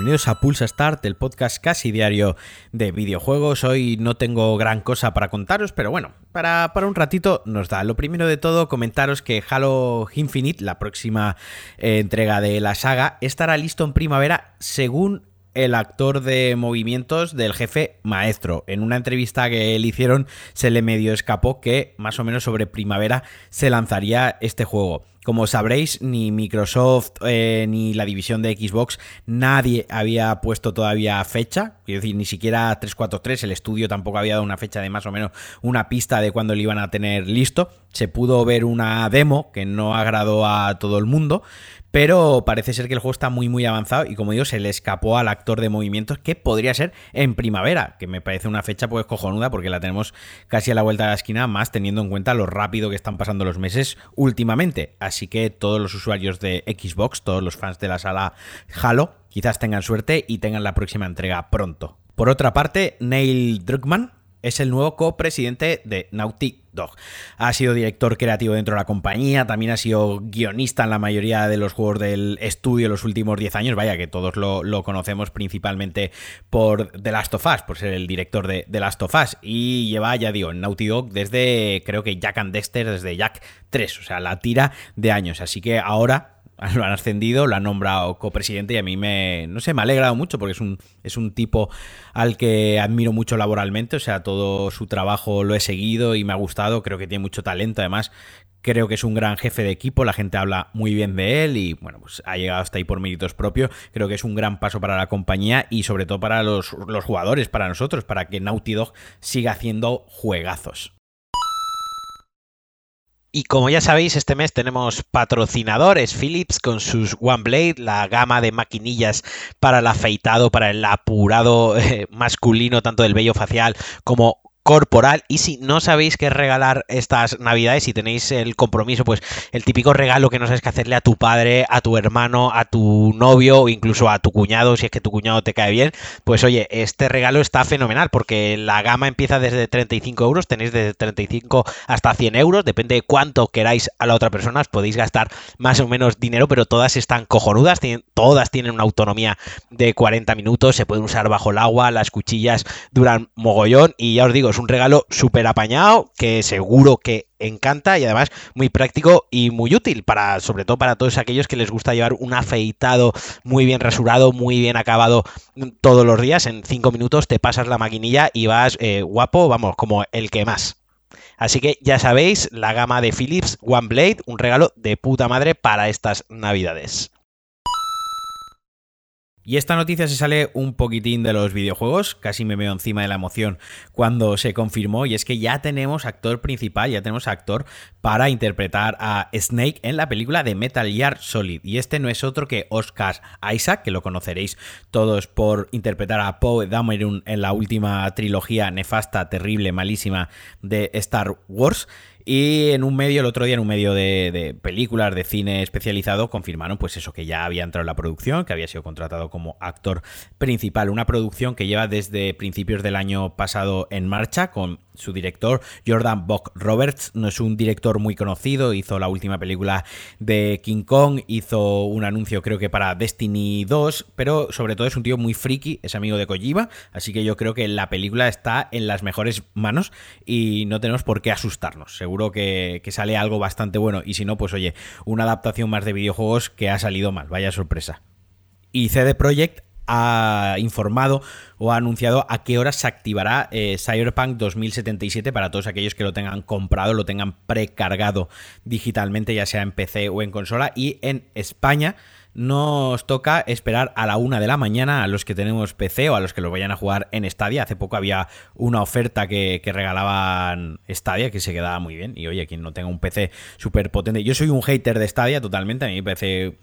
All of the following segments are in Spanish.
bienvenidos a Pulsa Start, el podcast casi diario de videojuegos. Hoy no tengo gran cosa para contaros, pero bueno, para, para un ratito nos da. Lo primero de todo, comentaros que Halo Infinite, la próxima eh, entrega de la saga, estará listo en primavera según el actor de movimientos del jefe maestro. En una entrevista que le hicieron se le medio escapó que más o menos sobre primavera se lanzaría este juego. Como sabréis, ni Microsoft eh, ni la división de Xbox, nadie había puesto todavía fecha. Quiero decir, ni siquiera 343, el estudio tampoco había dado una fecha de más o menos una pista de cuándo lo iban a tener listo. Se pudo ver una demo que no agradó a todo el mundo, pero parece ser que el juego está muy muy avanzado y como digo, se le escapó al actor de movimientos que podría ser en primavera, que me parece una fecha pues cojonuda porque la tenemos casi a la vuelta de la esquina, más teniendo en cuenta lo rápido que están pasando los meses últimamente. Así que todos los usuarios de Xbox, todos los fans de la sala Halo, quizás tengan suerte y tengan la próxima entrega pronto. Por otra parte, Neil Druckmann, es el nuevo copresidente de Naughty Dog. Ha sido director creativo dentro de la compañía, también ha sido guionista en la mayoría de los juegos del estudio los últimos 10 años, vaya que todos lo, conocemos principalmente por The Last of Us, por ser el director de The Last of Us, y lleva, ya digo, en Naughty Dog desde, creo que Jack and Dexter, desde Jack 3, o sea, la tira de años, así que ahora lo han ascendido, lo han nombrado copresidente y a mí me, no sé, me ha alegrado mucho porque es un, es un tipo al que admiro mucho laboralmente, o sea, todo su trabajo lo he seguido y me ha gustado, creo que tiene mucho talento, además creo que es un gran jefe de equipo, la gente habla muy bien de él y bueno, pues ha llegado hasta ahí por méritos propios, creo que es un gran paso para la compañía y sobre todo para los, los jugadores, para nosotros, para que Naughty Dog siga haciendo juegazos. Y como ya sabéis, este mes tenemos patrocinadores. Philips con sus One Blade, la gama de maquinillas para el afeitado, para el apurado eh, masculino, tanto del vello facial como corporal. Y si no sabéis qué regalar estas navidades, si tenéis el compromiso, pues el típico regalo que no sabes qué hacerle a tu padre, a tu hermano, a tu novio o incluso a tu cuñado, si es que tu cuñado te cae bien, pues oye, este regalo está fenomenal porque la gama empieza desde 35 euros, tenéis desde 35 hasta 100 euros, depende de cuánto queráis a la otra persona, podéis gastar más o menos dinero, pero todas están cojonudas, todas tienen una autonomía de 40 minutos, se pueden usar bajo el agua, las cuchillas duran mogollón y ya os digo, es un regalo súper apañado que seguro que encanta y además muy práctico y muy útil para sobre todo para todos aquellos que les gusta llevar un afeitado muy bien rasurado, muy bien acabado todos los días. En cinco minutos te pasas la maquinilla y vas eh, guapo, vamos, como el que más. Así que ya sabéis, la gama de Philips One Blade, un regalo de puta madre para estas navidades. Y esta noticia se sale un poquitín de los videojuegos, casi me veo encima de la emoción cuando se confirmó, y es que ya tenemos actor principal, ya tenemos actor para interpretar a Snake en la película de Metal Gear Solid. Y este no es otro que Oscar Isaac, que lo conoceréis todos por interpretar a Poe Dameron en la última trilogía nefasta, terrible, malísima de Star Wars. Y en un medio, el otro día, en un medio de, películas, de cine especializado, confirmaron pues eso, que ya había entrado en la producción, que había sido contratado como actor principal. Una producción que lleva desde principios del año pasado en marcha, con su director, Jordan Bock Roberts, no es un director muy conocido, hizo la última película de King Kong, hizo un anuncio creo que para Destiny 2, pero sobre todo es un tío muy friki, es amigo de Kojima, así que yo creo que la película está en las mejores manos y no tenemos por qué asustarnos, seguro que, que sale algo bastante bueno y si no, pues oye, una adaptación más de videojuegos que ha salido mal, vaya sorpresa. Y CD Projekt ha informado o ha anunciado a qué hora se activará eh, Cyberpunk 2077 para todos aquellos que lo tengan comprado, lo tengan precargado digitalmente, ya sea en PC o en consola. Y en España nos toca esperar a la una de la mañana a los que tenemos PC o a los que lo vayan a jugar en Stadia. Hace poco había una oferta que, regalaban Stadia que se quedaba muy bien. Y oye, quien no tenga un PC súper potente. Yo soy un hater de Stadia totalmente. A mí me parece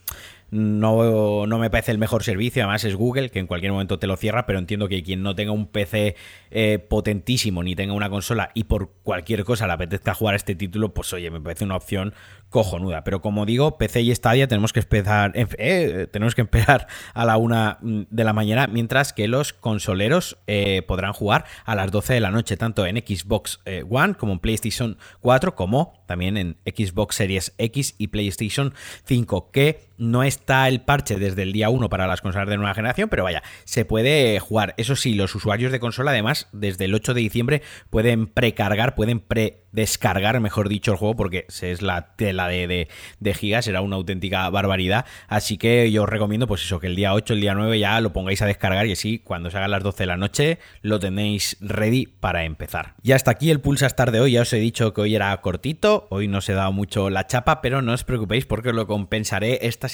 no, no, me parece el mejor servicio, además es Google, que en cualquier momento te lo cierra, pero entiendo que quien no tenga un PC eh, potentísimo ni tenga una consola y por cualquier cosa le apetezca jugar este título, pues oye, me parece una opción cojonuda. Pero como digo, PC y Stadia tenemos que empezar, eh, tenemos que esperar a la una mm, de la mañana, mientras que los consoleros eh, podrán jugar a las 12 de la noche, tanto en Xbox One como en PlayStation 4, como también en Xbox Series X y PlayStation 5, que no está el parche desde el día 1 para las consolas de nueva generación, pero vaya, se puede jugar. Eso sí, los usuarios de consola además desde el 8 de diciembre pueden precargar, pueden pre descargar, mejor dicho, el juego, porque es la tela de, de, gigas, será una auténtica barbaridad. Así que yo os recomiendo, pues eso, que el día 8, el día 9 ya lo pongáis a descargar y así, cuando se hagan las 12 de la noche, lo tenéis ready para empezar. Y hasta aquí el Pulsa Star de hoy. Ya os he dicho que hoy era cortito, hoy no se ha dado mucho la chapa, pero no os preocupéis porque lo compensaré esta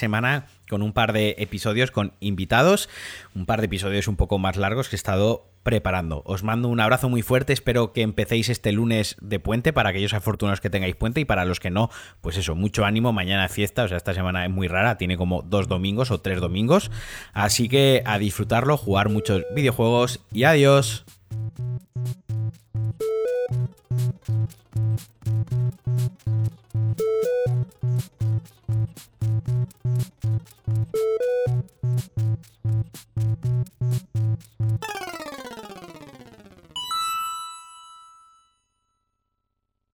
con un par de episodios con invitados, un par de episodios un poco más largos que he estado preparando. Os mando un abrazo muy fuerte, espero que empecéis este lunes de puente para aquellos afortunados que tengáis puente y para los que no, pues eso, mucho ánimo, mañana fiesta, o sea, esta semana es muy rara, tiene como dos domingos o tres domingos, así que a disfrutarlo, jugar muchos videojuegos y adiós.